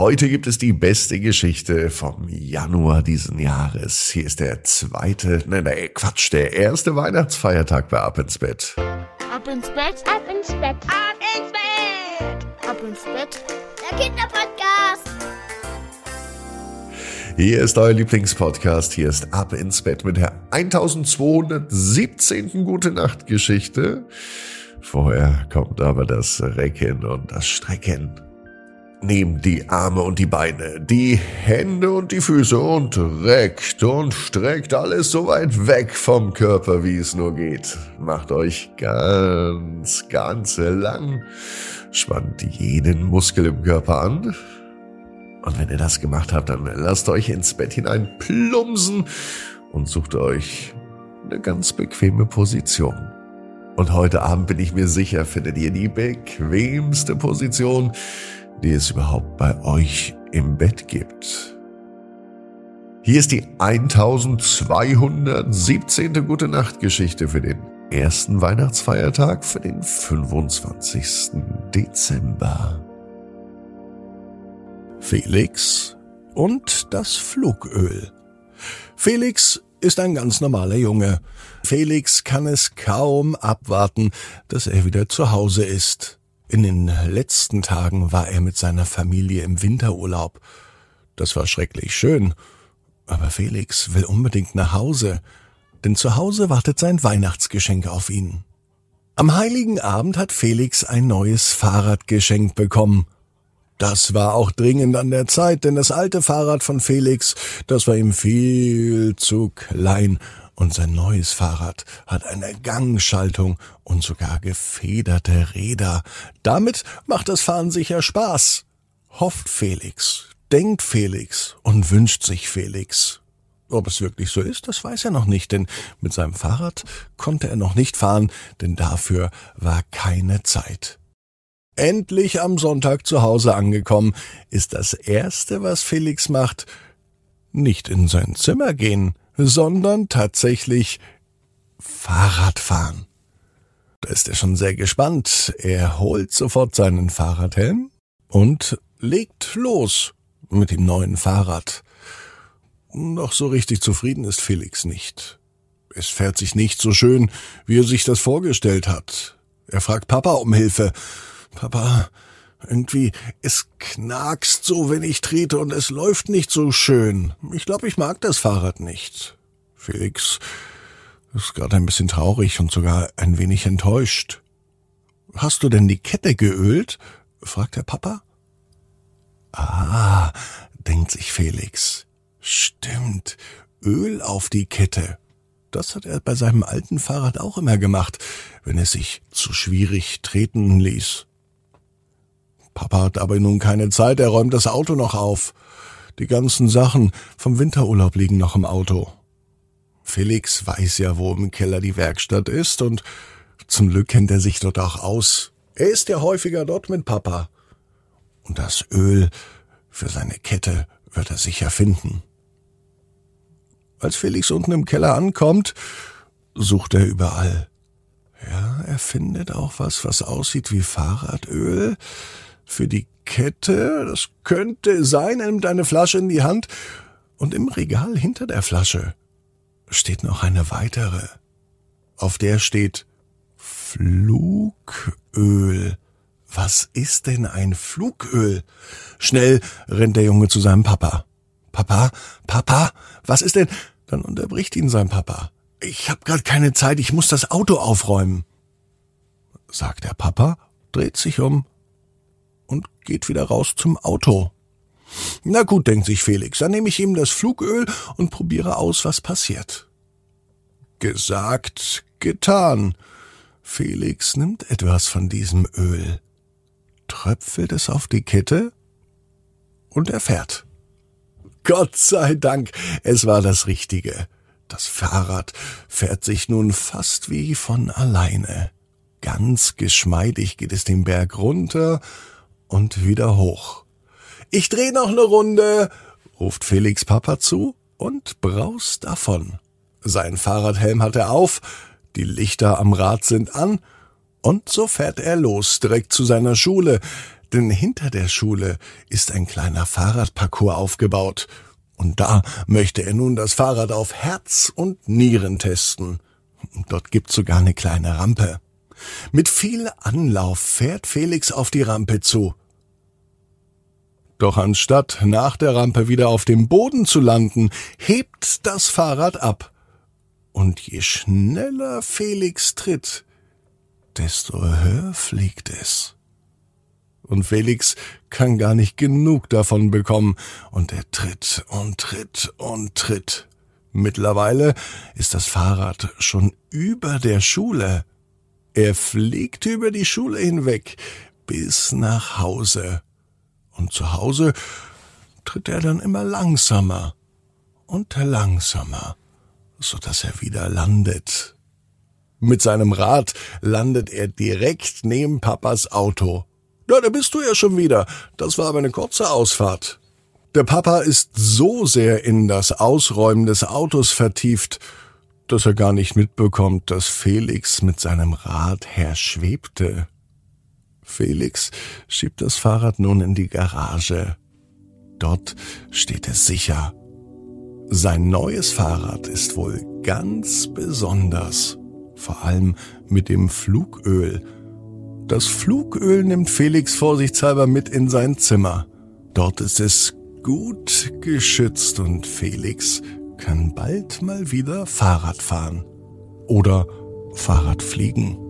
Heute gibt es die beste Geschichte vom Januar diesen Jahres. Hier ist der zweite, nein, nein, Quatsch, der erste Weihnachtsfeiertag bei Ab ins Bett. Ab ins Bett, ab ins Bett, ab ins Bett, ab ins Bett, der Kinderpodcast. Hier ist euer Lieblingspodcast. Hier ist Ab ins Bett mit der 1217. Gute Nacht Geschichte. Vorher kommt aber das Recken und das Strecken. Nehmt die Arme und die Beine, die Hände und die Füße und reckt und streckt alles so weit weg vom Körper, wie es nur geht. Macht euch ganz, ganz lang. Spannt jeden Muskel im Körper an. Und wenn ihr das gemacht habt, dann lasst euch ins Bett hinein plumsen und sucht euch eine ganz bequeme Position. Und heute Abend bin ich mir sicher, findet ihr die bequemste Position, die es überhaupt bei euch im Bett gibt. Hier ist die 1217. Gute Nacht Geschichte für den ersten Weihnachtsfeiertag für den 25. Dezember. Felix und das Flugöl. Felix ist ein ganz normaler Junge. Felix kann es kaum abwarten, dass er wieder zu Hause ist. In den letzten Tagen war er mit seiner Familie im Winterurlaub. Das war schrecklich schön. Aber Felix will unbedingt nach Hause, denn zu Hause wartet sein Weihnachtsgeschenk auf ihn. Am heiligen Abend hat Felix ein neues Fahrrad geschenkt bekommen. Das war auch dringend an der Zeit, denn das alte Fahrrad von Felix, das war ihm viel zu klein und sein neues Fahrrad hat eine Gangschaltung und sogar gefederte Räder. Damit macht das Fahren sicher Spaß. Hofft Felix, denkt Felix und wünscht sich Felix. Ob es wirklich so ist, das weiß er noch nicht, denn mit seinem Fahrrad konnte er noch nicht fahren, denn dafür war keine Zeit. Endlich am Sonntag zu Hause angekommen, ist das Erste, was Felix macht, nicht in sein Zimmer gehen, sondern tatsächlich Fahrrad fahren. Da ist er schon sehr gespannt. Er holt sofort seinen Fahrradhelm und legt los mit dem neuen Fahrrad. Doch so richtig zufrieden ist Felix nicht. Es fährt sich nicht so schön, wie er sich das vorgestellt hat. Er fragt Papa um Hilfe. Papa, irgendwie, es knackst so, wenn ich trete und es läuft nicht so schön. Ich glaube, ich mag das Fahrrad nicht. Felix ist gerade ein bisschen traurig und sogar ein wenig enttäuscht. Hast du denn die Kette geölt? fragt der Papa. Ah, denkt sich Felix. Stimmt, Öl auf die Kette. Das hat er bei seinem alten Fahrrad auch immer gemacht, wenn es sich zu schwierig treten ließ. Papa hat aber nun keine Zeit, er räumt das Auto noch auf. Die ganzen Sachen vom Winterurlaub liegen noch im Auto. Felix weiß ja, wo im Keller die Werkstatt ist und zum Glück kennt er sich dort auch aus. Er ist ja häufiger dort mit Papa. Und das Öl für seine Kette wird er sicher finden. Als Felix unten im Keller ankommt, sucht er überall. Ja, er findet auch was, was aussieht wie Fahrradöl, für die Kette, das könnte sein, er nimmt eine Flasche in die Hand, und im Regal hinter der Flasche steht noch eine weitere. Auf der steht Flugöl. Was ist denn ein Flugöl? Schnell rennt der Junge zu seinem Papa. Papa, Papa, was ist denn? Dann unterbricht ihn sein Papa. Ich hab grad keine Zeit, ich muss das Auto aufräumen. Sagt der Papa, dreht sich um geht wieder raus zum Auto. Na gut, denkt sich Felix, dann nehme ich ihm das Flugöl und probiere aus, was passiert. Gesagt, getan. Felix nimmt etwas von diesem Öl, tröpfelt es auf die Kette und er fährt. Gott sei Dank, es war das Richtige. Das Fahrrad fährt sich nun fast wie von alleine. Ganz geschmeidig geht es den Berg runter und wieder hoch. Ich dreh noch ne Runde, ruft Felix Papa zu und braust davon. Sein Fahrradhelm hat er auf, die Lichter am Rad sind an, und so fährt er los, direkt zu seiner Schule, denn hinter der Schule ist ein kleiner Fahrradparcours aufgebaut. Und da möchte er nun das Fahrrad auf Herz und Nieren testen. Dort gibt's sogar eine kleine Rampe. Mit viel Anlauf fährt Felix auf die Rampe zu. Doch anstatt nach der Rampe wieder auf dem Boden zu landen, hebt das Fahrrad ab. Und je schneller Felix tritt, desto höher fliegt es. Und Felix kann gar nicht genug davon bekommen, und er tritt und tritt und tritt. Mittlerweile ist das Fahrrad schon über der Schule. Er fliegt über die Schule hinweg bis nach Hause. Und zu Hause tritt er dann immer langsamer und langsamer, so dass er wieder landet. Mit seinem Rad landet er direkt neben Papas Auto. Ja, da bist du ja schon wieder. Das war aber eine kurze Ausfahrt. Der Papa ist so sehr in das Ausräumen des Autos vertieft, dass er gar nicht mitbekommt, dass Felix mit seinem Rad herschwebte. Felix schiebt das Fahrrad nun in die Garage. Dort steht es sicher. Sein neues Fahrrad ist wohl ganz besonders, vor allem mit dem Flugöl. Das Flugöl nimmt Felix vorsichtshalber mit in sein Zimmer. Dort ist es gut geschützt und Felix kann bald mal wieder Fahrrad fahren oder Fahrrad fliegen.